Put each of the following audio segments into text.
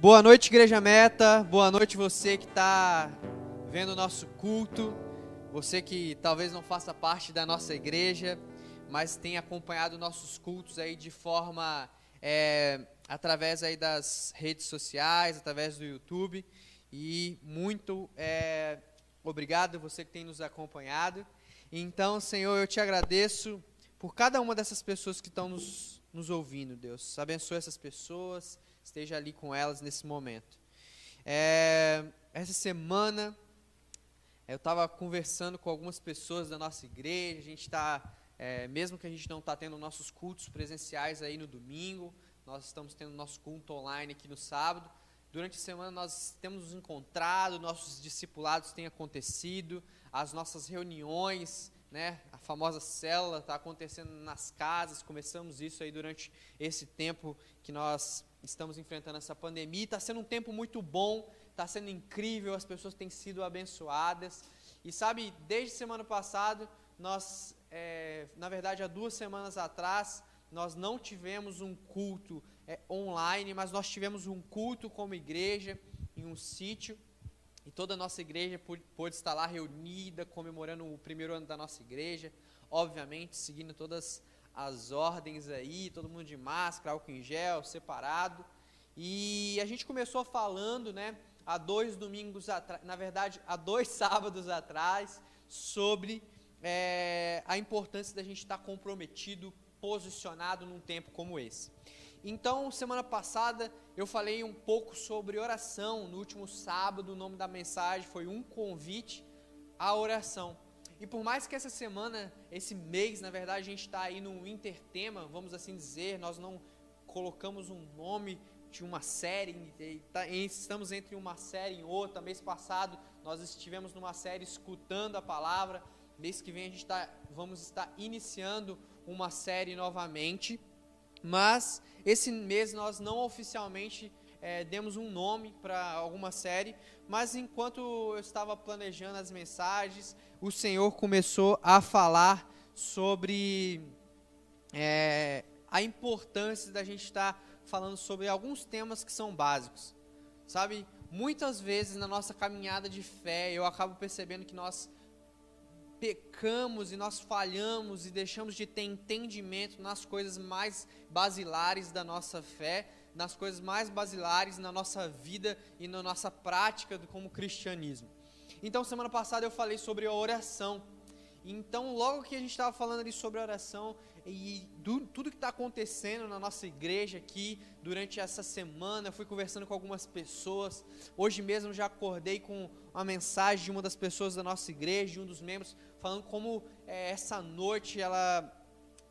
Boa noite, Igreja Meta. Boa noite, você que está vendo o nosso culto. Você que talvez não faça parte da nossa igreja, mas tem acompanhado nossos cultos aí de forma é, através aí das redes sociais, através do YouTube. E muito é, obrigado você que tem nos acompanhado. Então, Senhor, eu te agradeço por cada uma dessas pessoas que estão nos, nos ouvindo, Deus. Abençoe essas pessoas esteja ali com elas nesse momento. É, essa semana eu estava conversando com algumas pessoas da nossa igreja. A gente está, é, mesmo que a gente não está tendo nossos cultos presenciais aí no domingo, nós estamos tendo nosso culto online aqui no sábado. Durante a semana nós temos nos encontrado, nossos discipulados têm acontecido, as nossas reuniões, né, a famosa célula está acontecendo nas casas. Começamos isso aí durante esse tempo que nós estamos enfrentando essa pandemia. Está sendo um tempo muito bom, está sendo incrível, as pessoas têm sido abençoadas. E sabe, desde semana passada, nós, é, na verdade, há duas semanas atrás, nós não tivemos um culto é, online, mas nós tivemos um culto como igreja em um sítio. E toda a nossa igreja pôde estar lá reunida, comemorando o primeiro ano da nossa igreja, obviamente seguindo todas as ordens aí, todo mundo de máscara, álcool em gel, separado. E a gente começou falando, né, há dois domingos atrás, na verdade, há dois sábados atrás, sobre é, a importância da gente estar comprometido, posicionado num tempo como esse. Então, semana passada eu falei um pouco sobre oração. No último sábado, o nome da mensagem foi um convite à oração. E por mais que essa semana, esse mês, na verdade, a gente está aí no intertema, vamos assim dizer, nós não colocamos um nome de uma série, tá, estamos entre uma série e outra. Mês passado nós estivemos numa série escutando a palavra. Mês que vem a gente tá, vamos estar iniciando uma série novamente. Mas esse mês nós não oficialmente é, demos um nome para alguma série, mas enquanto eu estava planejando as mensagens, o Senhor começou a falar sobre é, a importância da gente estar falando sobre alguns temas que são básicos. Sabe, muitas vezes na nossa caminhada de fé, eu acabo percebendo que nós pecamos e nós falhamos e deixamos de ter entendimento nas coisas mais basilares da nossa fé, nas coisas mais basilares na nossa vida e na nossa prática como cristianismo. Então, semana passada eu falei sobre a oração. Então, logo que a gente estava falando ali sobre a oração e do, tudo que está acontecendo na nossa igreja aqui durante essa semana, eu fui conversando com algumas pessoas. Hoje mesmo já acordei com uma mensagem de uma das pessoas da nossa igreja, de um dos membros, falando como é, essa noite ela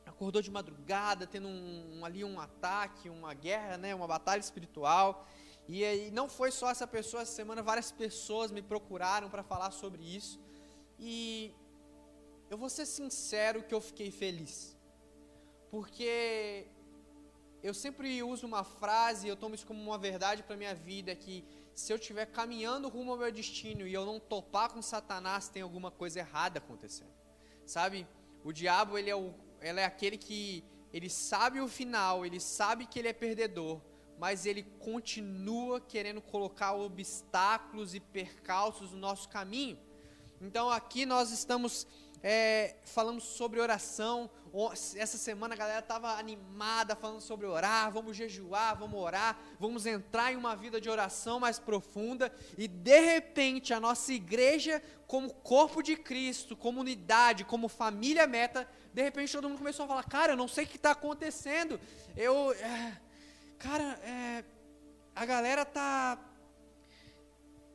acordou de madrugada, tendo um, ali um ataque, uma guerra, né, uma batalha espiritual. E, e não foi só essa pessoa, essa semana várias pessoas me procuraram para falar sobre isso. E eu vou ser sincero que eu fiquei feliz. Porque eu sempre uso uma frase, eu tomo isso como uma verdade para minha vida, que se eu estiver caminhando rumo ao meu destino e eu não topar com Satanás, tem alguma coisa errada acontecendo. Sabe? O diabo, ele é o ela é aquele que ele sabe o final, ele sabe que ele é perdedor, mas ele continua querendo colocar obstáculos e percalços no nosso caminho. Então aqui nós estamos é, falamos sobre oração. Essa semana a galera estava animada falando sobre orar. Vamos jejuar, vamos orar, vamos entrar em uma vida de oração mais profunda. E de repente a nossa igreja, como corpo de Cristo, comunidade, como família meta, de repente todo mundo começou a falar: Cara, eu não sei o que está acontecendo. Eu. É, cara, é, a galera tá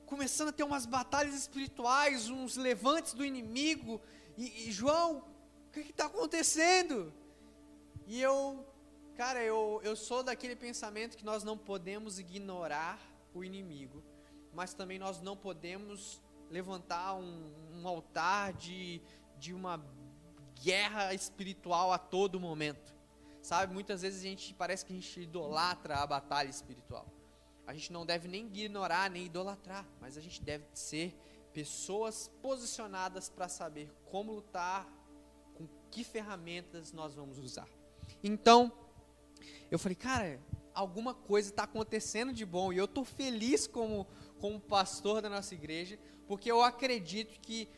começando a ter umas batalhas espirituais, uns levantes do inimigo. E, e João, o que está acontecendo? E eu, cara, eu, eu sou daquele pensamento que nós não podemos ignorar o inimigo, mas também nós não podemos levantar um, um altar de, de uma guerra espiritual a todo momento. Sabe, muitas vezes a gente parece que a gente idolatra a batalha espiritual. A gente não deve nem ignorar, nem idolatrar, mas a gente deve ser pessoas posicionadas para saber como lutar, com que ferramentas nós vamos usar. Então, eu falei, cara, alguma coisa está acontecendo de bom. E eu estou feliz como, como pastor da nossa igreja, porque eu acredito que,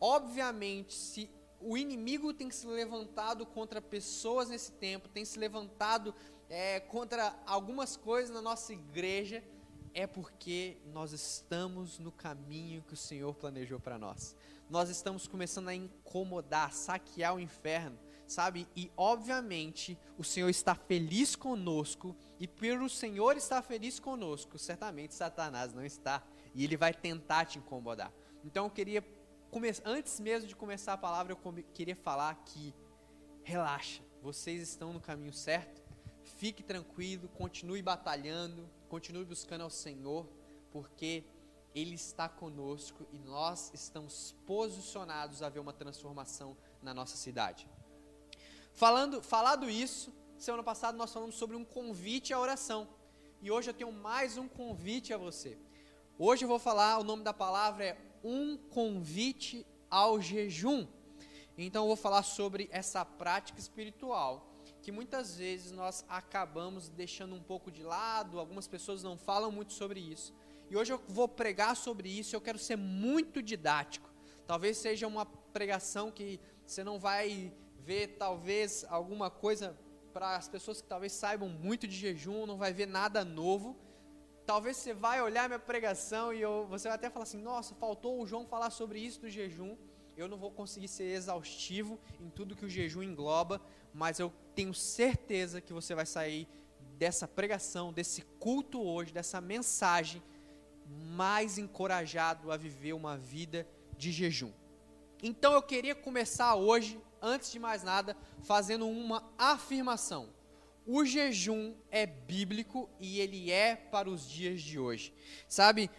obviamente, se o inimigo tem se levantado contra pessoas nesse tempo, tem se levantado é, contra algumas coisas na nossa igreja, é porque nós estamos no caminho que o Senhor planejou para nós. Nós estamos começando a incomodar, saquear o inferno, sabe? E obviamente o Senhor está feliz conosco, e pelo Senhor estar feliz conosco, certamente Satanás não está, e ele vai tentar te incomodar. Então eu queria, antes mesmo de começar a palavra, eu queria falar que relaxa, vocês estão no caminho certo, fique tranquilo, continue batalhando, continue buscando ao Senhor, porque Ele está conosco e nós estamos posicionados a ver uma transformação na nossa cidade. Falando, falado isso, semana passada nós falamos sobre um convite à oração. E hoje eu tenho mais um convite a você. Hoje eu vou falar, o nome da palavra é um convite ao jejum. Então eu vou falar sobre essa prática espiritual que muitas vezes nós acabamos deixando um pouco de lado, algumas pessoas não falam muito sobre isso. E hoje eu vou pregar sobre isso, eu quero ser muito didático. Talvez seja uma pregação que você não vai ver talvez alguma coisa para as pessoas que talvez saibam muito de jejum, não vai ver nada novo. Talvez você vai olhar minha pregação e eu, você vai até falar assim: "Nossa, faltou o João falar sobre isso do jejum" eu não vou conseguir ser exaustivo em tudo que o jejum engloba, mas eu tenho certeza que você vai sair dessa pregação, desse culto hoje, dessa mensagem, mais encorajado a viver uma vida de jejum. Então eu queria começar hoje, antes de mais nada, fazendo uma afirmação. O jejum é bíblico e ele é para os dias de hoje. Sabe,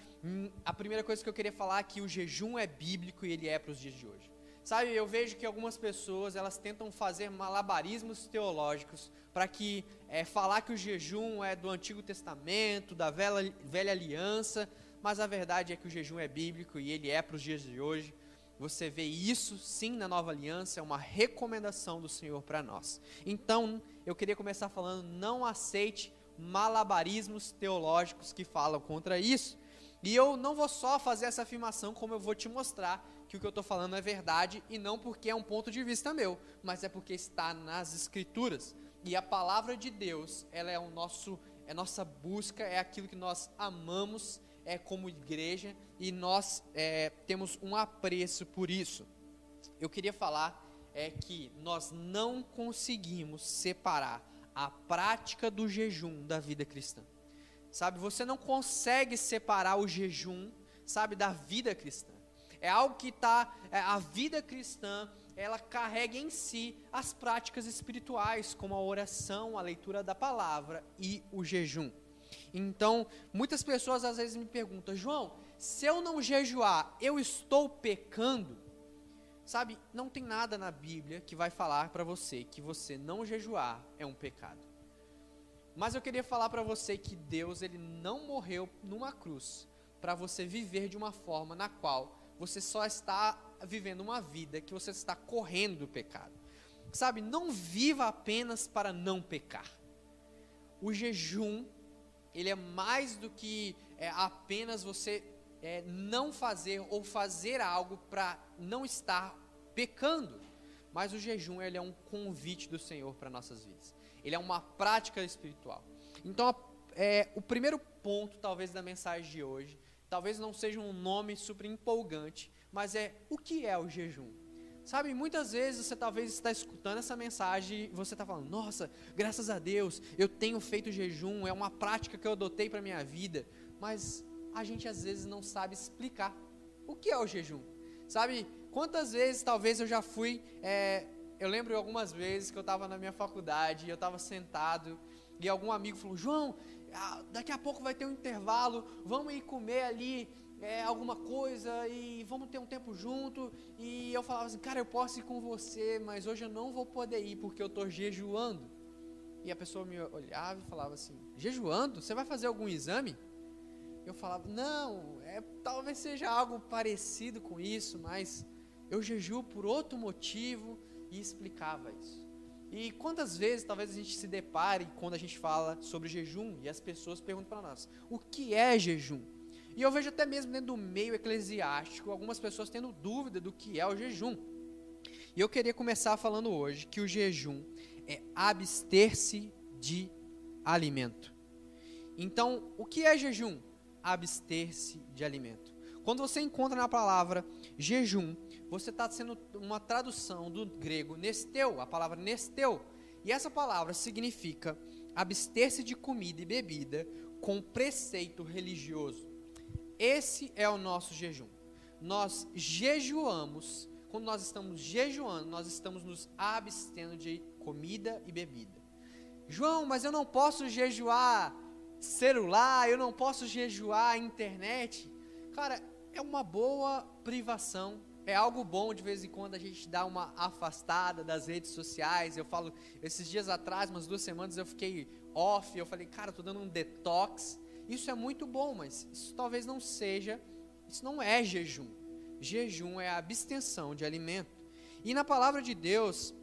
a primeira coisa que eu queria falar é que o jejum é bíblico e ele é para os dias de hoje. Sabe, eu vejo que algumas pessoas elas tentam fazer malabarismos teológicos para que é, falar que o jejum é do Antigo Testamento, da velha, velha aliança, mas a verdade é que o jejum é bíblico e ele é para os dias de hoje. Você vê isso sim na nova aliança, é uma recomendação do Senhor para nós. Então, eu queria começar falando: não aceite malabarismos teológicos que falam contra isso. E eu não vou só fazer essa afirmação, como eu vou te mostrar que o que eu estou falando é verdade e não porque é um ponto de vista meu, mas é porque está nas Escrituras. E a palavra de Deus, ela é o nosso, é nossa busca, é aquilo que nós amamos, é como igreja e nós é, temos um apreço por isso. Eu queria falar é que nós não conseguimos separar a prática do jejum da vida cristã. Sabe, você não consegue separar o jejum, sabe, da vida cristã. É algo que está, é, a vida cristã, ela carrega em si as práticas espirituais, como a oração, a leitura da palavra e o jejum. Então, muitas pessoas às vezes me perguntam, João, se eu não jejuar, eu estou pecando? Sabe, não tem nada na Bíblia que vai falar para você que você não jejuar é um pecado. Mas eu queria falar para você que Deus ele não morreu numa cruz para você viver de uma forma na qual você só está vivendo uma vida que você está correndo do pecado. Sabe, não viva apenas para não pecar. O jejum, ele é mais do que é, apenas você é, não fazer ou fazer algo para não estar pecando. Mas o jejum, ele é um convite do Senhor para nossas vidas ele é uma prática espiritual. Então, é, o primeiro ponto, talvez, da mensagem de hoje, talvez não seja um nome super empolgante, mas é o que é o jejum? Sabe, muitas vezes você talvez está escutando essa mensagem e você está falando, nossa, graças a Deus, eu tenho feito jejum, é uma prática que eu adotei para a minha vida, mas a gente às vezes não sabe explicar o que é o jejum. Sabe, quantas vezes talvez eu já fui é, eu lembro algumas vezes que eu estava na minha faculdade, eu estava sentado e algum amigo falou: João, daqui a pouco vai ter um intervalo, vamos ir comer ali é, alguma coisa e vamos ter um tempo junto. E eu falava assim: Cara, eu posso ir com você, mas hoje eu não vou poder ir porque eu estou jejuando. E a pessoa me olhava e falava assim: Jejuando? Você vai fazer algum exame? Eu falava: Não, é, talvez seja algo parecido com isso, mas eu jejuo por outro motivo e explicava isso. E quantas vezes talvez a gente se depare quando a gente fala sobre jejum e as pessoas perguntam para nós: o que é jejum? E eu vejo até mesmo dentro do meio eclesiástico algumas pessoas tendo dúvida do que é o jejum. E eu queria começar falando hoje que o jejum é abster-se de alimento. Então, o que é jejum? Abster-se de alimento. Quando você encontra na palavra jejum, você está sendo uma tradução do grego nesteu, a palavra nesteu. E essa palavra significa abster-se de comida e bebida com preceito religioso. Esse é o nosso jejum. Nós jejuamos, quando nós estamos jejuando, nós estamos nos abstendo de comida e bebida. João, mas eu não posso jejuar celular, eu não posso jejuar internet. Cara, é uma boa privação. É algo bom de vez em quando a gente dar uma afastada das redes sociais. Eu falo, esses dias atrás, umas duas semanas, eu fiquei off. Eu falei, cara, tô dando um detox. Isso é muito bom, mas isso talvez não seja, isso não é jejum. Jejum é a abstenção de alimento. E na palavra de Deus,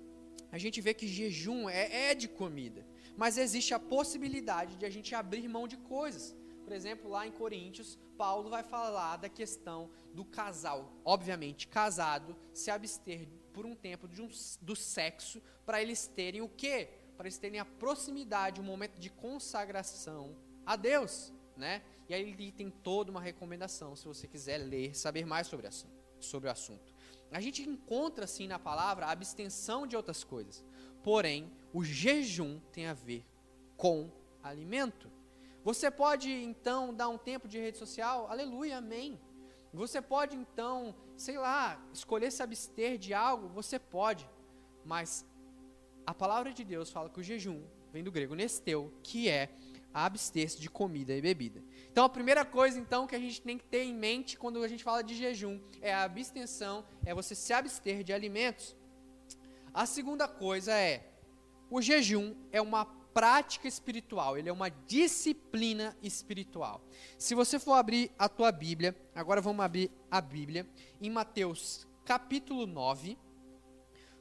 a gente vê que jejum é, é de comida. Mas existe a possibilidade de a gente abrir mão de coisas. Por exemplo, lá em Coríntios, Paulo vai falar da questão do casal, obviamente casado, se abster por um tempo um, do sexo para eles terem o quê? Para eles terem a proximidade, um momento de consagração a Deus, né? E aí ele tem toda uma recomendação, se você quiser ler, saber mais sobre, sobre o assunto. A gente encontra, assim, na palavra, a abstenção de outras coisas. Porém, o jejum tem a ver com alimento. Você pode então dar um tempo de rede social? Aleluia, amém. Você pode então, sei lá, escolher se abster de algo? Você pode. Mas a palavra de Deus fala que o jejum vem do grego nesteu, que é abster-se de comida e bebida. Então a primeira coisa então que a gente tem que ter em mente quando a gente fala de jejum é a abstenção, é você se abster de alimentos. A segunda coisa é o jejum é uma prática espiritual, ele é uma disciplina espiritual. Se você for abrir a tua Bíblia, agora vamos abrir a Bíblia em Mateus capítulo 9.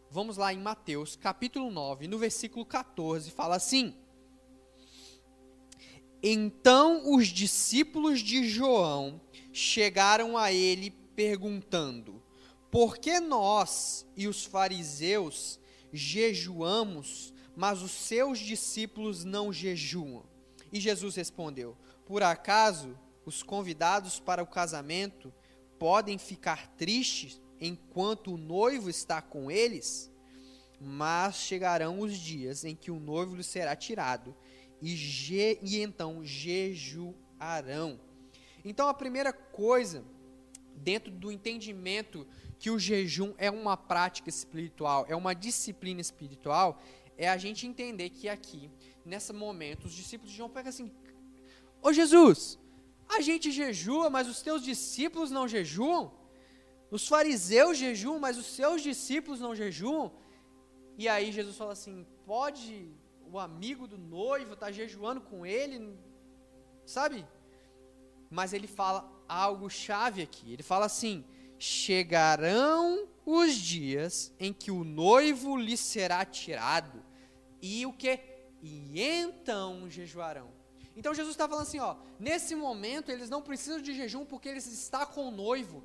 Vamos lá em Mateus capítulo 9, no versículo 14, fala assim: Então os discípulos de João chegaram a ele perguntando: Por que nós e os fariseus jejuamos mas os seus discípulos não jejuam. E Jesus respondeu: Por acaso os convidados para o casamento podem ficar tristes enquanto o noivo está com eles? Mas chegarão os dias em que o noivo lhe será tirado, e, je, e então jejuarão. Então a primeira coisa, dentro do entendimento que o jejum é uma prática espiritual, é uma disciplina espiritual, é a gente entender que aqui, nesse momento, os discípulos de João pegam assim: Ô Jesus, a gente jejua, mas os teus discípulos não jejuam? Os fariseus jejuam, mas os seus discípulos não jejuam? E aí Jesus fala assim: pode o amigo do noivo estar tá jejuando com ele? Sabe? Mas ele fala algo chave aqui. Ele fala assim: chegarão os dias em que o noivo lhe será tirado e o que? E então jejuarão. Então Jesus está falando assim, ó, nesse momento eles não precisam de jejum porque eles estão com o noivo.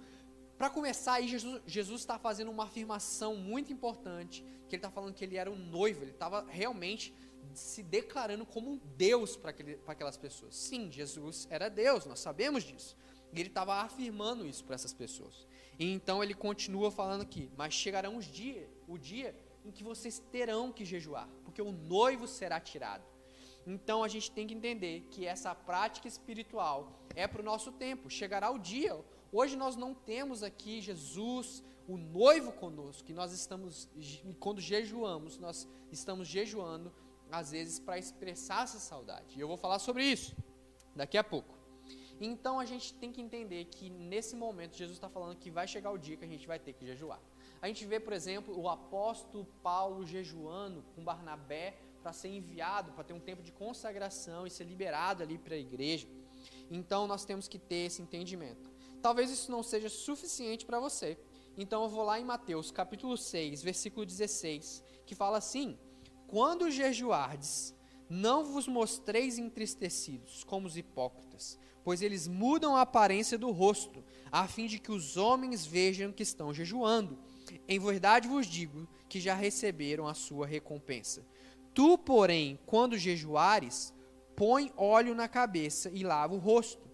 Para começar aí, Jesus está fazendo uma afirmação muito importante, que ele está falando que ele era um noivo, ele estava realmente se declarando como um Deus para aquelas pessoas. Sim, Jesus era Deus, nós sabemos disso. E ele estava afirmando isso para essas pessoas. E então ele continua falando aqui, mas chegarão os dias, o dia em que vocês terão que jejuar, porque o noivo será tirado. Então a gente tem que entender que essa prática espiritual é para o nosso tempo. Chegará o dia. Hoje nós não temos aqui Jesus, o noivo conosco, que nós estamos, quando jejuamos, nós estamos jejuando, às vezes, para expressar essa saudade. E eu vou falar sobre isso daqui a pouco. Então a gente tem que entender que nesse momento Jesus está falando que vai chegar o dia que a gente vai ter que jejuar. A gente vê, por exemplo, o apóstolo Paulo jejuando com Barnabé para ser enviado, para ter um tempo de consagração e ser liberado ali para a igreja. Então nós temos que ter esse entendimento. Talvez isso não seja suficiente para você. Então eu vou lá em Mateus capítulo 6, versículo 16, que fala assim: quando jejuardes, não vos mostreis entristecidos, como os hipócritas, pois eles mudam a aparência do rosto, a fim de que os homens vejam que estão jejuando. Em verdade vos digo que já receberam a sua recompensa. Tu, porém, quando jejuares, põe óleo na cabeça e lava o rosto,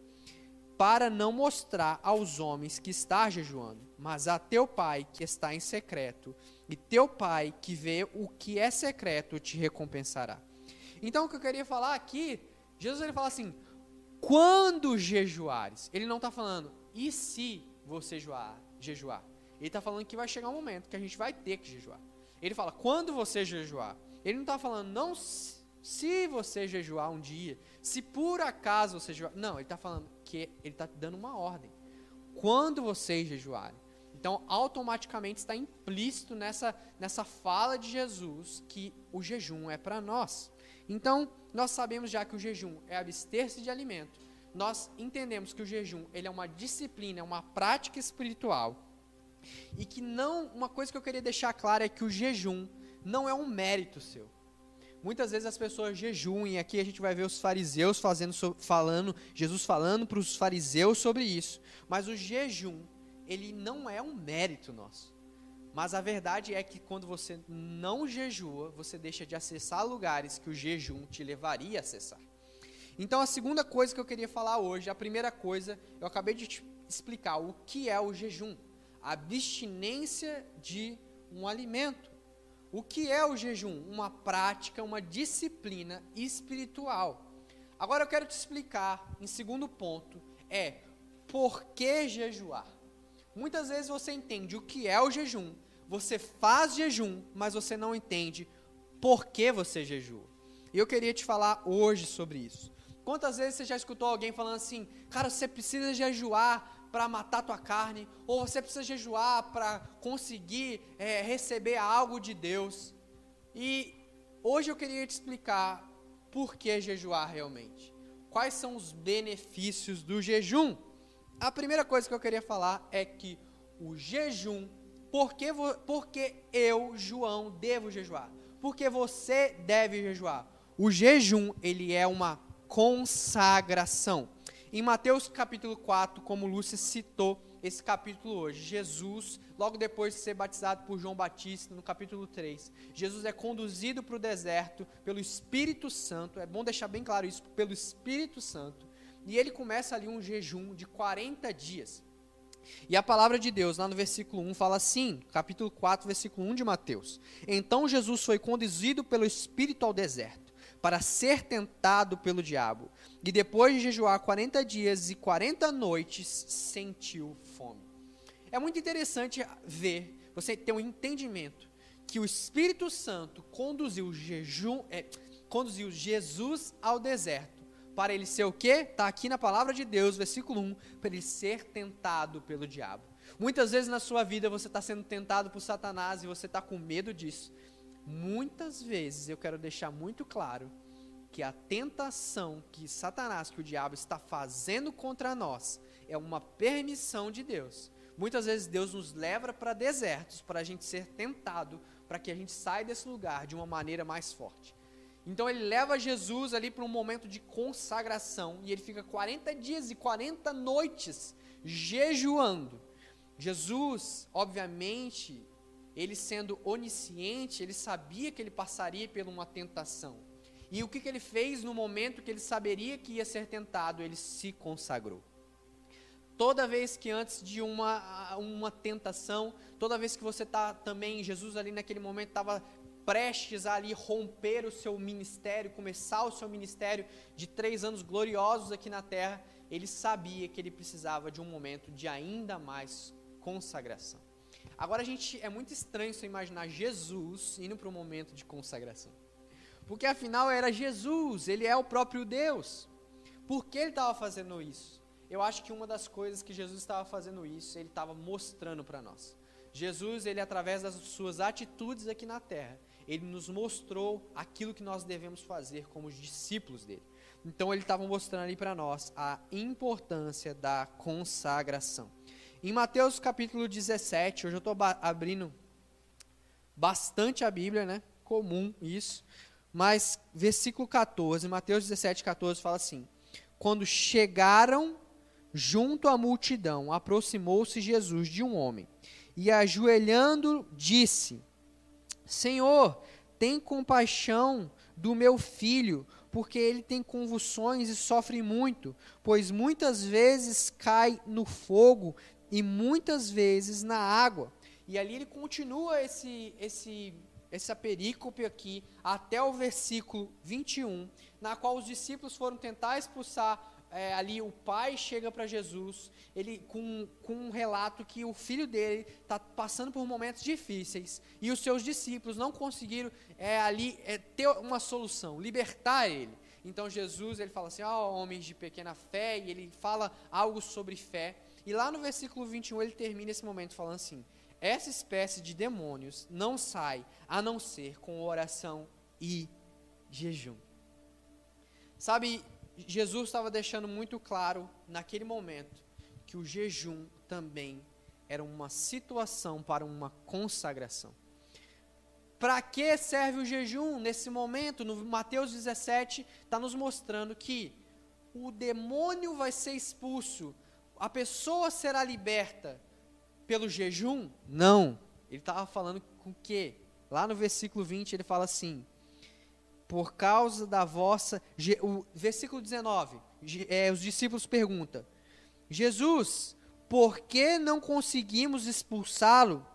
para não mostrar aos homens que está jejuando, mas a teu pai que está em secreto, e teu pai que vê o que é secreto te recompensará. Então, o que eu queria falar aqui, Jesus ele fala assim: quando jejuares, ele não está falando, e se você jejuar? Ele está falando que vai chegar um momento que a gente vai ter que jejuar. Ele fala, quando você jejuar. Ele não está falando, não se você jejuar um dia, se por acaso você jejuar. Não, ele está falando que ele está dando uma ordem. Quando vocês jejuarem. Então, automaticamente está implícito nessa, nessa fala de Jesus que o jejum é para nós. Então, nós sabemos já que o jejum é abster-se de alimento. Nós entendemos que o jejum ele é uma disciplina, é uma prática espiritual e que não, uma coisa que eu queria deixar clara é que o jejum não é um mérito seu. Muitas vezes as pessoas jejuam e aqui a gente vai ver os fariseus fazendo, falando, Jesus falando para os fariseus sobre isso. Mas o jejum, ele não é um mérito nosso. Mas a verdade é que quando você não jejua, você deixa de acessar lugares que o jejum te levaria a acessar. Então a segunda coisa que eu queria falar hoje, a primeira coisa, eu acabei de te explicar o que é o jejum abstinência de um alimento. O que é o jejum? Uma prática, uma disciplina espiritual. Agora eu quero te explicar, em segundo ponto, é por que jejuar. Muitas vezes você entende o que é o jejum, você faz jejum, mas você não entende por que você jejua. E eu queria te falar hoje sobre isso. Quantas vezes você já escutou alguém falando assim, cara, você precisa jejuar para matar tua carne, ou você precisa jejuar para conseguir é, receber algo de Deus. E hoje eu queria te explicar por que jejuar realmente. Quais são os benefícios do jejum? A primeira coisa que eu queria falar é que o jejum, porque, porque eu, João, devo jejuar? Porque você deve jejuar. O jejum, ele é uma consagração. Em Mateus capítulo 4, como Lúcia citou esse capítulo hoje, Jesus, logo depois de ser batizado por João Batista, no capítulo 3, Jesus é conduzido para o deserto pelo Espírito Santo, é bom deixar bem claro isso, pelo Espírito Santo, e ele começa ali um jejum de 40 dias. E a palavra de Deus, lá no versículo 1, fala assim, capítulo 4, versículo 1 de Mateus. Então Jesus foi conduzido pelo Espírito ao deserto para ser tentado pelo diabo. E depois de jejuar 40 dias e 40 noites, sentiu fome. É muito interessante ver, você ter um entendimento que o Espírito Santo conduziu, jejum, é, conduziu Jesus ao deserto. Para ele ser o quê? Está aqui na palavra de Deus, versículo 1, para ele ser tentado pelo diabo. Muitas vezes na sua vida você está sendo tentado por Satanás e você está com medo disso. Muitas vezes eu quero deixar muito claro que a tentação que Satanás, que o diabo está fazendo contra nós, é uma permissão de Deus. Muitas vezes Deus nos leva para desertos para a gente ser tentado, para que a gente saia desse lugar de uma maneira mais forte. Então ele leva Jesus ali para um momento de consagração e ele fica 40 dias e 40 noites jejuando. Jesus, obviamente, ele sendo onisciente, ele sabia que ele passaria por uma tentação. E o que, que ele fez no momento que ele saberia que ia ser tentado? Ele se consagrou. Toda vez que antes de uma, uma tentação, toda vez que você está também, Jesus ali naquele momento estava prestes a ali romper o seu ministério, começar o seu ministério de três anos gloriosos aqui na terra, ele sabia que ele precisava de um momento de ainda mais consagração. Agora a gente é muito estranho você imaginar Jesus indo para um momento de consagração. Porque afinal era Jesus, ele é o próprio Deus. Por que ele estava fazendo isso? Eu acho que uma das coisas que Jesus estava fazendo isso, ele estava mostrando para nós. Jesus, ele através das suas atitudes aqui na terra, ele nos mostrou aquilo que nós devemos fazer como discípulos dele. Então ele estava mostrando ali para nós a importância da consagração. Em Mateus capítulo 17, hoje eu estou abrindo bastante a Bíblia, né? comum isso, mas versículo 14, Mateus 17, 14 fala assim: Quando chegaram junto à multidão, aproximou-se Jesus de um homem e, ajoelhando, disse: Senhor, tem compaixão do meu filho, porque ele tem convulsões e sofre muito, pois muitas vezes cai no fogo e muitas vezes na água. E ali ele continua esse, esse, essa perícope aqui até o versículo 21, na qual os discípulos foram tentar expulsar é, ali o pai chega para Jesus, ele com, com um relato que o filho dele está passando por momentos difíceis e os seus discípulos não conseguiram é, ali é, ter uma solução, libertar ele. Então Jesus ele fala assim, ó oh, homens de pequena fé, e ele fala algo sobre fé. E lá no versículo 21 ele termina esse momento falando assim: essa espécie de demônios não sai a não ser com oração e jejum. Sabe, Jesus estava deixando muito claro naquele momento que o jejum também era uma situação para uma consagração. Para que serve o jejum nesse momento? No Mateus 17 está nos mostrando que o demônio vai ser expulso, a pessoa será liberta pelo jejum? Não. Ele estava falando com o quê? Lá no versículo 20 ele fala assim: por causa da vossa. O versículo 19, é, os discípulos perguntam: Jesus, por que não conseguimos expulsá-lo?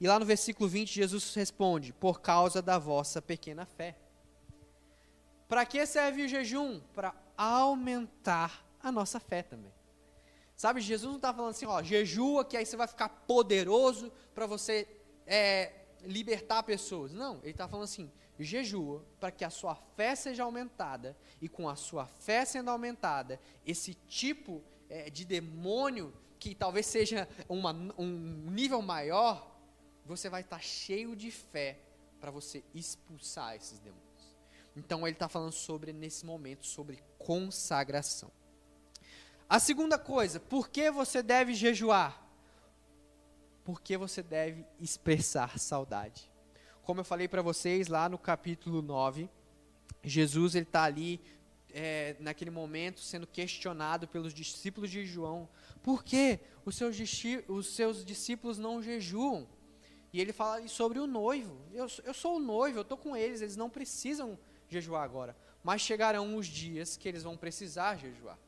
E lá no versículo 20, Jesus responde: Por causa da vossa pequena fé. Para que serve o jejum? Para aumentar a nossa fé também. Sabe, Jesus não está falando assim, ó, jejua que aí você vai ficar poderoso para você é, libertar pessoas. Não, ele está falando assim, jejua para que a sua fé seja aumentada, e com a sua fé sendo aumentada, esse tipo é, de demônio, que talvez seja uma, um nível maior, você vai estar cheio de fé para você expulsar esses demônios. Então ele está falando sobre, nesse momento, sobre consagração. A segunda coisa, por que você deve jejuar? Porque você deve expressar saudade. Como eu falei para vocês lá no capítulo 9, Jesus ele está ali é, naquele momento sendo questionado pelos discípulos de João. Por que os seus, os seus discípulos não jejuam? E ele fala sobre o noivo. Eu, eu sou o noivo, eu estou com eles, eles não precisam jejuar agora. Mas chegarão os dias que eles vão precisar jejuar.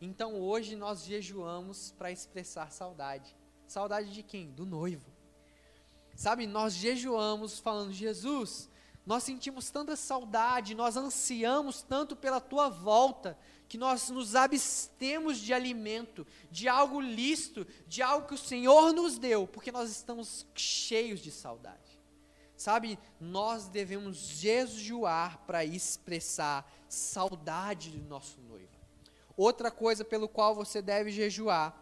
Então hoje nós jejuamos para expressar saudade. Saudade de quem? Do noivo. Sabe, nós jejuamos falando, Jesus, nós sentimos tanta saudade, nós ansiamos tanto pela tua volta, que nós nos abstemos de alimento, de algo lícito, de algo que o Senhor nos deu, porque nós estamos cheios de saudade. Sabe, nós devemos jejuar para expressar saudade do nosso noivo. Outra coisa pelo qual você deve jejuar,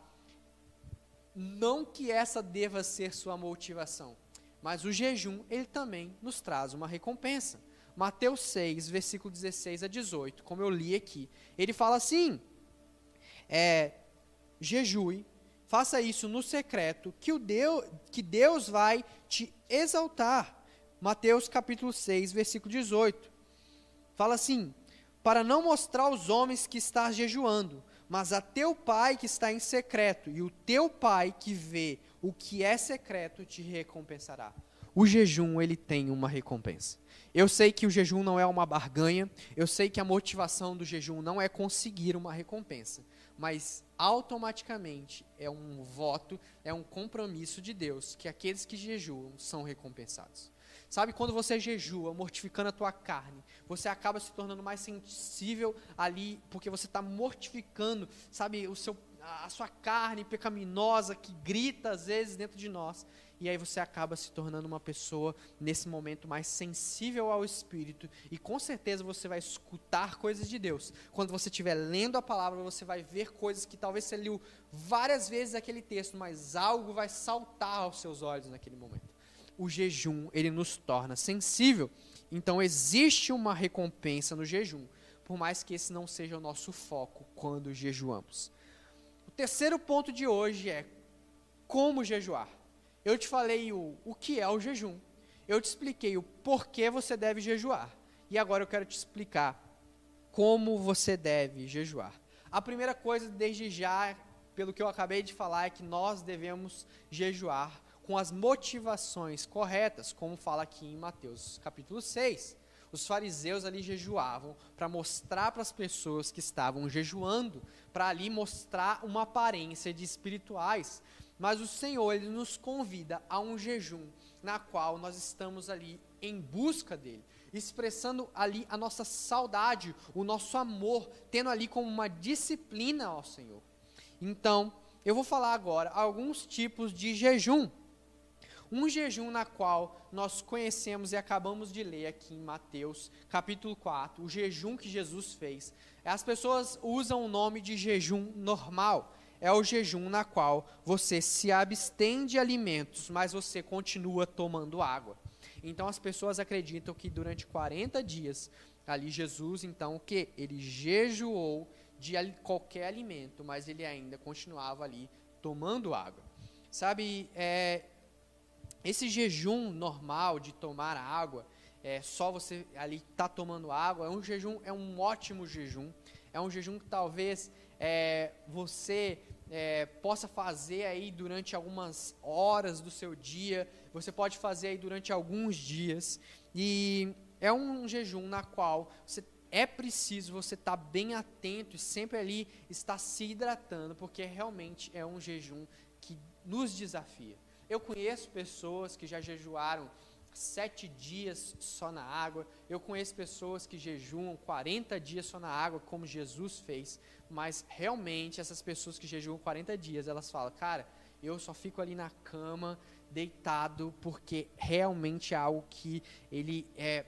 não que essa deva ser sua motivação, mas o jejum, ele também nos traz uma recompensa. Mateus 6, versículo 16 a 18, como eu li aqui, ele fala assim: é, jejue, faça isso no secreto, que, o Deus, que Deus vai te exaltar. Mateus capítulo 6, versículo 18. Fala assim: para não mostrar aos homens que estás jejuando, mas a teu pai que está em secreto, e o teu pai que vê o que é secreto te recompensará. O jejum, ele tem uma recompensa. Eu sei que o jejum não é uma barganha, eu sei que a motivação do jejum não é conseguir uma recompensa, mas automaticamente é um voto, é um compromisso de Deus que aqueles que jejuam são recompensados. Sabe, quando você jejua, mortificando a tua carne, você acaba se tornando mais sensível ali, porque você está mortificando, sabe, o seu, a sua carne pecaminosa que grita às vezes dentro de nós. E aí você acaba se tornando uma pessoa, nesse momento, mais sensível ao Espírito. E com certeza você vai escutar coisas de Deus. Quando você estiver lendo a palavra, você vai ver coisas que talvez você leu várias vezes aquele texto, mas algo vai saltar aos seus olhos naquele momento o jejum ele nos torna sensível. Então existe uma recompensa no jejum, por mais que esse não seja o nosso foco quando jejuamos. Terceiro ponto de hoje é como jejuar. Eu te falei o, o que é o jejum. eu te expliquei o porquê você deve jejuar. E agora eu quero te explicar como você deve jejuar. A primeira coisa, desde já, pelo que eu acabei de falar, é que nós devemos jejuar com as motivações corretas, como fala aqui em Mateus capítulo 6. Os fariseus ali jejuavam para mostrar para as pessoas que estavam jejuando, para ali mostrar uma aparência de espirituais. Mas o Senhor ele nos convida a um jejum na qual nós estamos ali em busca dele, expressando ali a nossa saudade, o nosso amor, tendo ali como uma disciplina ao Senhor. Então, eu vou falar agora alguns tipos de jejum. Um jejum na qual nós conhecemos e acabamos de ler aqui em Mateus, capítulo 4, o jejum que Jesus fez. As pessoas usam o nome de jejum normal. É o jejum na qual você se abstém de alimentos, mas você continua tomando água. Então as pessoas acreditam que durante 40 dias, ali Jesus, então, o que? Ele jejuou de qualquer alimento, mas ele ainda continuava ali tomando água. Sabe, é, esse jejum normal de tomar água, é, só você ali tá tomando água, é um jejum, é um ótimo jejum. É um jejum que talvez é, você é, possa fazer aí durante algumas horas do seu dia, você pode fazer aí durante alguns dias. E é um jejum na qual você é preciso você estar tá bem atento e sempre ali estar se hidratando, porque realmente é um jejum que nos desafia. Eu conheço pessoas que já jejuaram sete dias só na água. Eu conheço pessoas que jejuam 40 dias só na água, como Jesus fez. Mas realmente, essas pessoas que jejuam 40 dias, elas falam, cara, eu só fico ali na cama, deitado, porque realmente é algo que ele é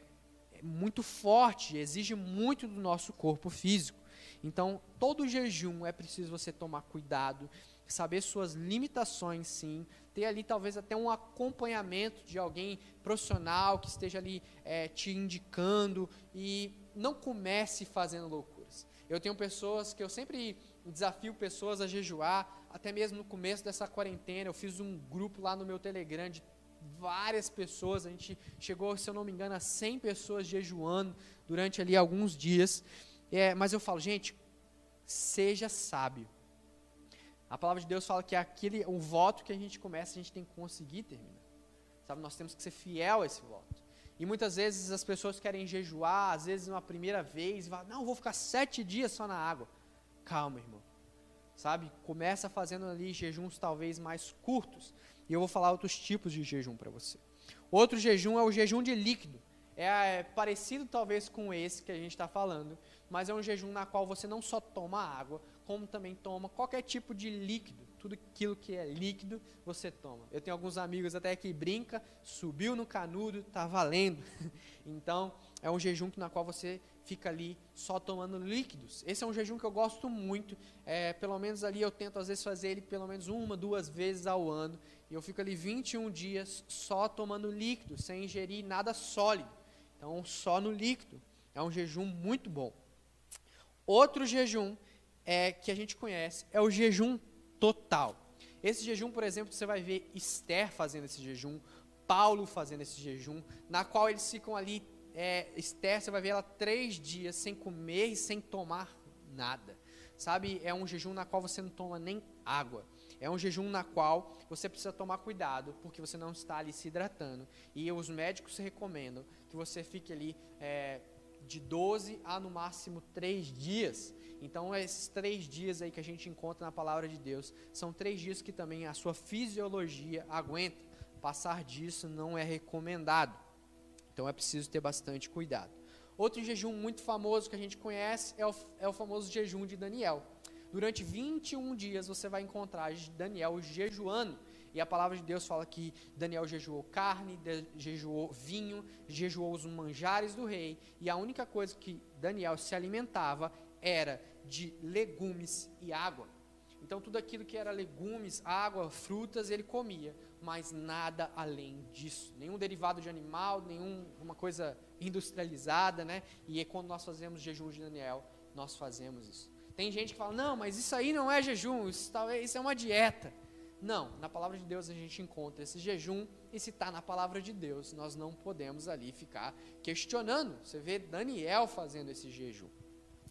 muito forte, exige muito do nosso corpo físico. Então, todo jejum é preciso você tomar cuidado, saber suas limitações, sim, ter ali talvez até um acompanhamento de alguém profissional que esteja ali é, te indicando e não comece fazendo loucuras. Eu tenho pessoas que eu sempre desafio pessoas a jejuar, até mesmo no começo dessa quarentena, eu fiz um grupo lá no meu Telegram de várias pessoas, a gente chegou, se eu não me engano, a 100 pessoas jejuando durante ali alguns dias. É, mas eu falo, gente, seja sábio. A palavra de Deus fala que aquele, o voto que a gente começa, a gente tem que conseguir terminar. Sabe, nós temos que ser fiel a esse voto. E muitas vezes as pessoas querem jejuar, às vezes uma primeira vez, e falam, não, vou ficar sete dias só na água. Calma, irmão. Sabe, começa fazendo ali jejuns talvez mais curtos. E eu vou falar outros tipos de jejum para você. Outro jejum é o jejum de líquido. É, é parecido talvez com esse que a gente está falando, mas é um jejum na qual você não só toma água, como também toma qualquer tipo de líquido. Tudo aquilo que é líquido, você toma. Eu tenho alguns amigos até que brinca, subiu no canudo, tá valendo. então, é um jejum na qual você fica ali só tomando líquidos. Esse é um jejum que eu gosto muito. É, pelo menos ali eu tento às vezes fazer ele pelo menos uma, duas vezes ao ano. E eu fico ali 21 dias só tomando líquido, sem ingerir nada sólido. Então, só no líquido. É um jejum muito bom. Outro jejum é, que a gente conhece é o jejum total. Esse jejum, por exemplo, você vai ver Esther fazendo esse jejum, Paulo fazendo esse jejum, na qual eles ficam ali, é, Esther, você vai ver ela três dias sem comer e sem tomar nada. Sabe, é um jejum na qual você não toma nem água. É um jejum na qual você precisa tomar cuidado, porque você não está ali se hidratando. E os médicos recomendam que você fique ali é, de 12 a no máximo 3 dias então, esses três dias aí que a gente encontra na palavra de Deus, são três dias que também a sua fisiologia aguenta. Passar disso não é recomendado. Então, é preciso ter bastante cuidado. Outro jejum muito famoso que a gente conhece é o, é o famoso jejum de Daniel. Durante 21 dias você vai encontrar Daniel jejuando. E a palavra de Deus fala que Daniel jejuou carne, jejuou vinho, jejuou os manjares do rei. E a única coisa que Daniel se alimentava era de legumes e água. Então, tudo aquilo que era legumes, água, frutas, ele comia, mas nada além disso. Nenhum derivado de animal, nenhuma coisa industrializada, né? E é quando nós fazemos jejum de Daniel, nós fazemos isso. Tem gente que fala, não, mas isso aí não é jejum, isso, isso é uma dieta. Não, na palavra de Deus a gente encontra esse jejum, e se está na palavra de Deus, nós não podemos ali ficar questionando. Você vê Daniel fazendo esse jejum.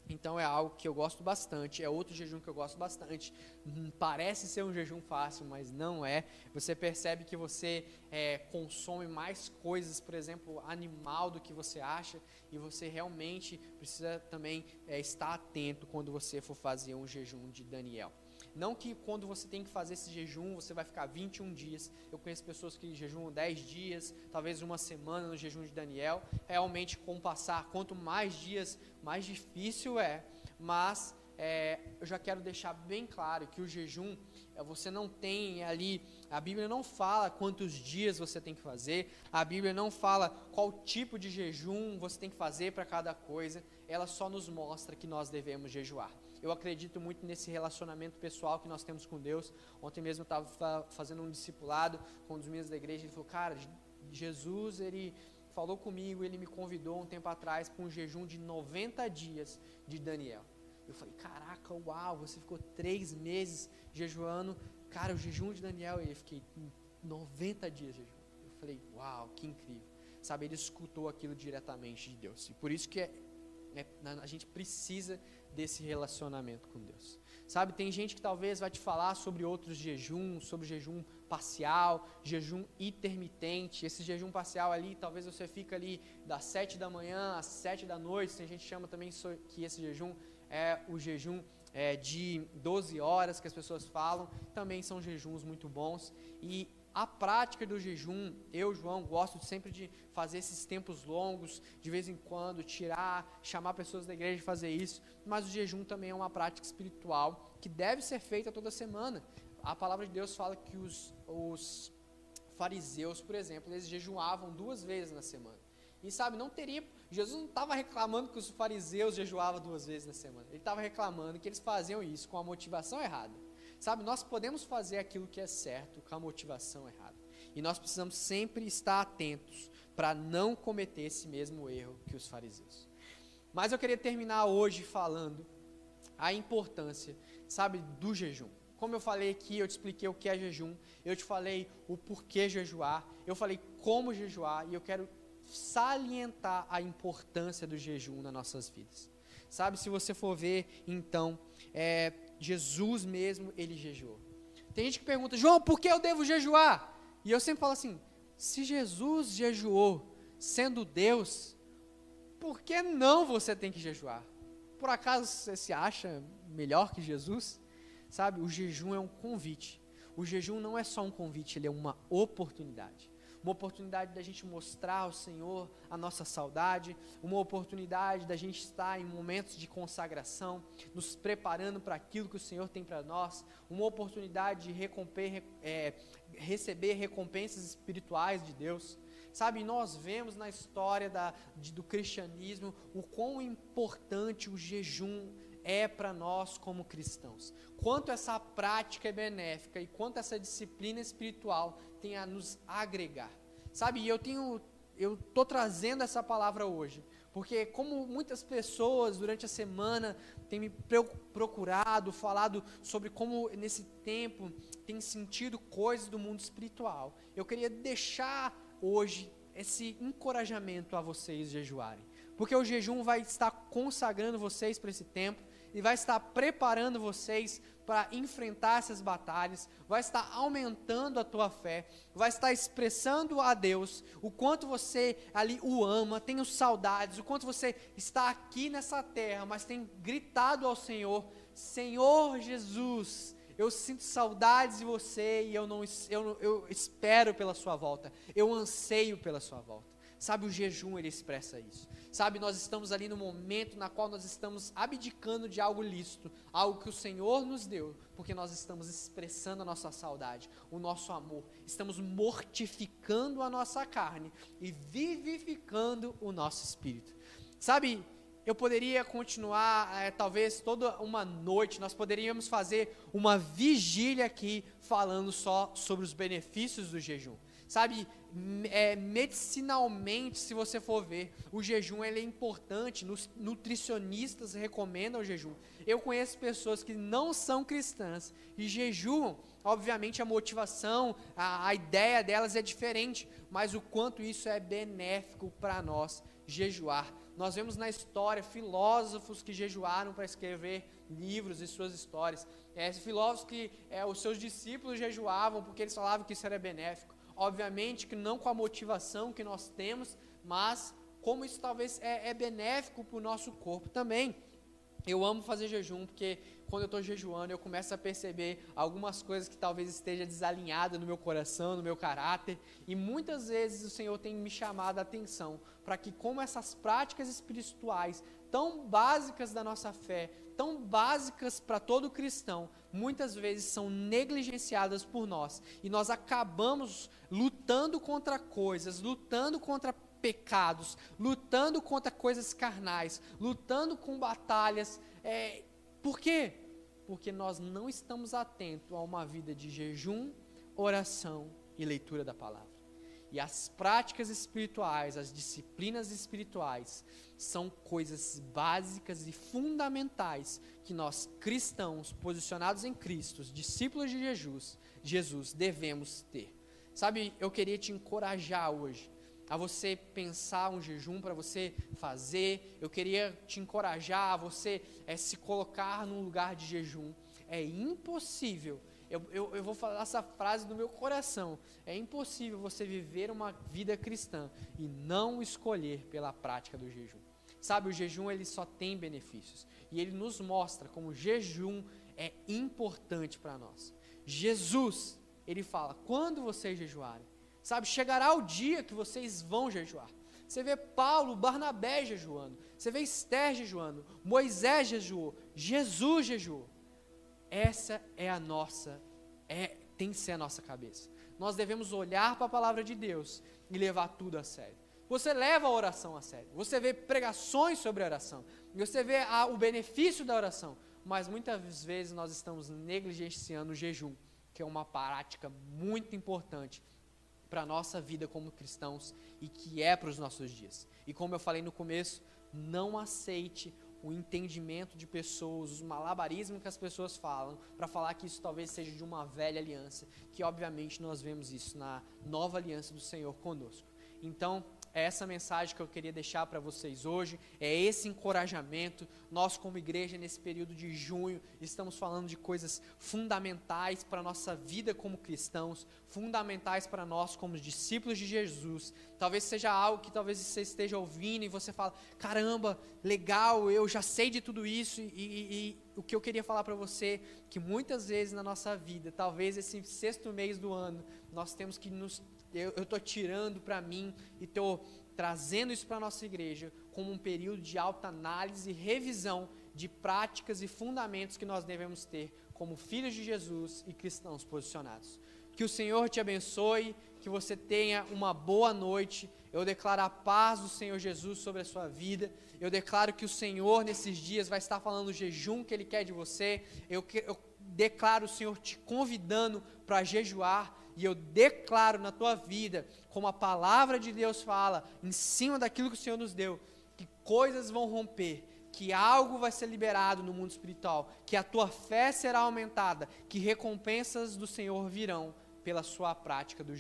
Então é algo que eu gosto bastante, é outro jejum que eu gosto bastante. Hum, parece ser um jejum fácil, mas não é. Você percebe que você é, consome mais coisas, por exemplo, animal do que você acha, e você realmente precisa também é, estar atento quando você for fazer um jejum de Daniel. Não que quando você tem que fazer esse jejum, você vai ficar 21 dias. Eu conheço pessoas que jejuam 10 dias, talvez uma semana no jejum de Daniel. Realmente, com passar, quanto mais dias, mais difícil é. Mas é, eu já quero deixar bem claro que o jejum, é, você não tem ali, a Bíblia não fala quantos dias você tem que fazer, a Bíblia não fala qual tipo de jejum você tem que fazer para cada coisa, ela só nos mostra que nós devemos jejuar. Eu acredito muito nesse relacionamento pessoal que nós temos com Deus. Ontem mesmo eu estava fazendo um discipulado com um dos meninos da igreja. Ele falou, cara, Jesus, ele falou comigo, ele me convidou um tempo atrás para um jejum de 90 dias de Daniel. Eu falei, caraca, uau, você ficou três meses jejuando. Cara, o jejum de Daniel, eu fiquei 90 dias jejuando. Eu falei, uau, que incrível. Sabe, ele escutou aquilo diretamente de Deus. E por isso que é, é, a gente precisa desse relacionamento com Deus. Sabe, tem gente que talvez vai te falar sobre outros jejuns, sobre jejum parcial, jejum intermitente. Esse jejum parcial ali, talvez você fica ali das sete da manhã às sete da noite. Tem gente que chama também que esse jejum é o jejum é, de 12 horas que as pessoas falam. Também são jejuns muito bons. E a prática do jejum, eu, João, gosto sempre de fazer esses tempos longos, de vez em quando, tirar, chamar pessoas da igreja de fazer isso, mas o jejum também é uma prática espiritual que deve ser feita toda semana. A palavra de Deus fala que os, os fariseus, por exemplo, eles jejuavam duas vezes na semana. E sabe, não teria. Jesus não estava reclamando que os fariseus jejuavam duas vezes na semana. Ele estava reclamando que eles faziam isso com a motivação errada. Sabe, nós podemos fazer aquilo que é certo com a motivação errada. E nós precisamos sempre estar atentos para não cometer esse mesmo erro que os fariseus. Mas eu queria terminar hoje falando a importância, sabe, do jejum. Como eu falei aqui, eu te expliquei o que é jejum, eu te falei o porquê jejuar, eu falei como jejuar e eu quero salientar a importância do jejum nas nossas vidas. Sabe, se você for ver, então, é, Jesus mesmo, ele jejuou. Tem gente que pergunta, João, por que eu devo jejuar? E eu sempre falo assim: se Jesus jejuou sendo Deus, por que não você tem que jejuar? Por acaso você se acha melhor que Jesus? Sabe, o jejum é um convite. O jejum não é só um convite, ele é uma oportunidade uma oportunidade da gente mostrar ao Senhor a nossa saudade, uma oportunidade da gente estar em momentos de consagração, nos preparando para aquilo que o Senhor tem para nós, uma oportunidade de é, receber recompensas espirituais de Deus. Sabe, nós vemos na história da, de, do cristianismo o quão importante o jejum é para nós como cristãos. Quanto essa prática é benéfica e quanto essa disciplina espiritual tem a nos agregar. Sabe, eu tenho eu tô trazendo essa palavra hoje, porque como muitas pessoas durante a semana têm me procurado, falado sobre como nesse tempo tem sentido coisas do mundo espiritual, eu queria deixar hoje esse encorajamento a vocês jejuarem. Porque o jejum vai estar consagrando vocês para esse tempo e vai estar preparando vocês para enfrentar essas batalhas, vai estar aumentando a tua fé, vai estar expressando a Deus o quanto você ali o ama, tem saudades, o quanto você está aqui nessa terra, mas tem gritado ao Senhor: Senhor Jesus, eu sinto saudades de você e eu não eu, eu espero pela sua volta, eu anseio pela sua volta. Sabe, o jejum ele expressa isso. Sabe, nós estamos ali no momento na qual nós estamos abdicando de algo lícito, algo que o Senhor nos deu, porque nós estamos expressando a nossa saudade, o nosso amor, estamos mortificando a nossa carne e vivificando o nosso espírito. Sabe, eu poderia continuar, é, talvez toda uma noite, nós poderíamos fazer uma vigília aqui falando só sobre os benefícios do jejum. Sabe, é, medicinalmente, se você for ver, o jejum ele é importante. Nos, nutricionistas recomendam o jejum. Eu conheço pessoas que não são cristãs e jejuam. Obviamente, a motivação, a, a ideia delas é diferente, mas o quanto isso é benéfico para nós jejuar. Nós vemos na história filósofos que jejuaram para escrever livros e suas histórias. É, filósofos que é, os seus discípulos jejuavam porque eles falavam que isso era benéfico. Obviamente que não com a motivação que nós temos, mas como isso talvez é, é benéfico para o nosso corpo também. Eu amo fazer jejum porque quando eu estou jejuando eu começo a perceber algumas coisas que talvez esteja desalinhada no meu coração, no meu caráter, e muitas vezes o Senhor tem me chamado a atenção para que como essas práticas espirituais tão básicas da nossa fé, tão básicas para todo cristão, muitas vezes são negligenciadas por nós e nós acabamos lutando contra coisas, lutando contra pecados, lutando contra coisas carnais, lutando com batalhas. É, por quê? Porque nós não estamos atentos a uma vida de jejum, oração e leitura da palavra. E as práticas espirituais, as disciplinas espirituais, são coisas básicas e fundamentais que nós cristãos, posicionados em Cristo, discípulos de Jesus, Jesus devemos ter. Sabe, eu queria te encorajar hoje a você pensar um jejum para você fazer. Eu queria te encorajar a você é, se colocar num lugar de jejum. É impossível eu, eu, eu, vou falar essa frase do meu coração. É impossível você viver uma vida cristã e não escolher pela prática do jejum. Sabe, o jejum ele só tem benefícios. E ele nos mostra como jejum é importante para nós. Jesus, ele fala: quando vocês jejuarem, sabe, chegará o dia que vocês vão jejuar. Você vê Paulo, Barnabé jejuando. Você vê Esther jejuando. Moisés jejuou. Jesus jejuou. Essa é a nossa, é, tem que ser a nossa cabeça. Nós devemos olhar para a palavra de Deus e levar tudo a sério. Você leva a oração a sério. Você vê pregações sobre a oração. Você vê a, o benefício da oração. Mas muitas vezes nós estamos negligenciando o jejum, que é uma prática muito importante para a nossa vida como cristãos e que é para os nossos dias. E como eu falei no começo, não aceite o entendimento de pessoas, os malabarismos que as pessoas falam, para falar que isso talvez seja de uma velha aliança, que obviamente nós vemos isso na nova aliança do Senhor conosco. Então, é essa mensagem que eu queria deixar para vocês hoje, é esse encorajamento. Nós, como igreja, nesse período de junho, estamos falando de coisas fundamentais para a nossa vida como cristãos, fundamentais para nós como discípulos de Jesus. Talvez seja algo que talvez você esteja ouvindo e você fala: caramba, legal, eu já sei de tudo isso. E, e, e o que eu queria falar para você, que muitas vezes na nossa vida, talvez esse sexto mês do ano, nós temos que nos eu estou tirando para mim e estou trazendo isso para a nossa igreja como um período de alta análise e revisão de práticas e fundamentos que nós devemos ter como filhos de Jesus e cristãos posicionados. Que o Senhor te abençoe, que você tenha uma boa noite. Eu declaro a paz do Senhor Jesus sobre a sua vida. Eu declaro que o Senhor nesses dias vai estar falando o jejum que Ele quer de você. Eu, eu declaro o Senhor te convidando para jejuar e eu declaro na tua vida, como a palavra de Deus fala, em cima daquilo que o Senhor nos deu, que coisas vão romper, que algo vai ser liberado no mundo espiritual, que a tua fé será aumentada, que recompensas do Senhor virão pela sua prática do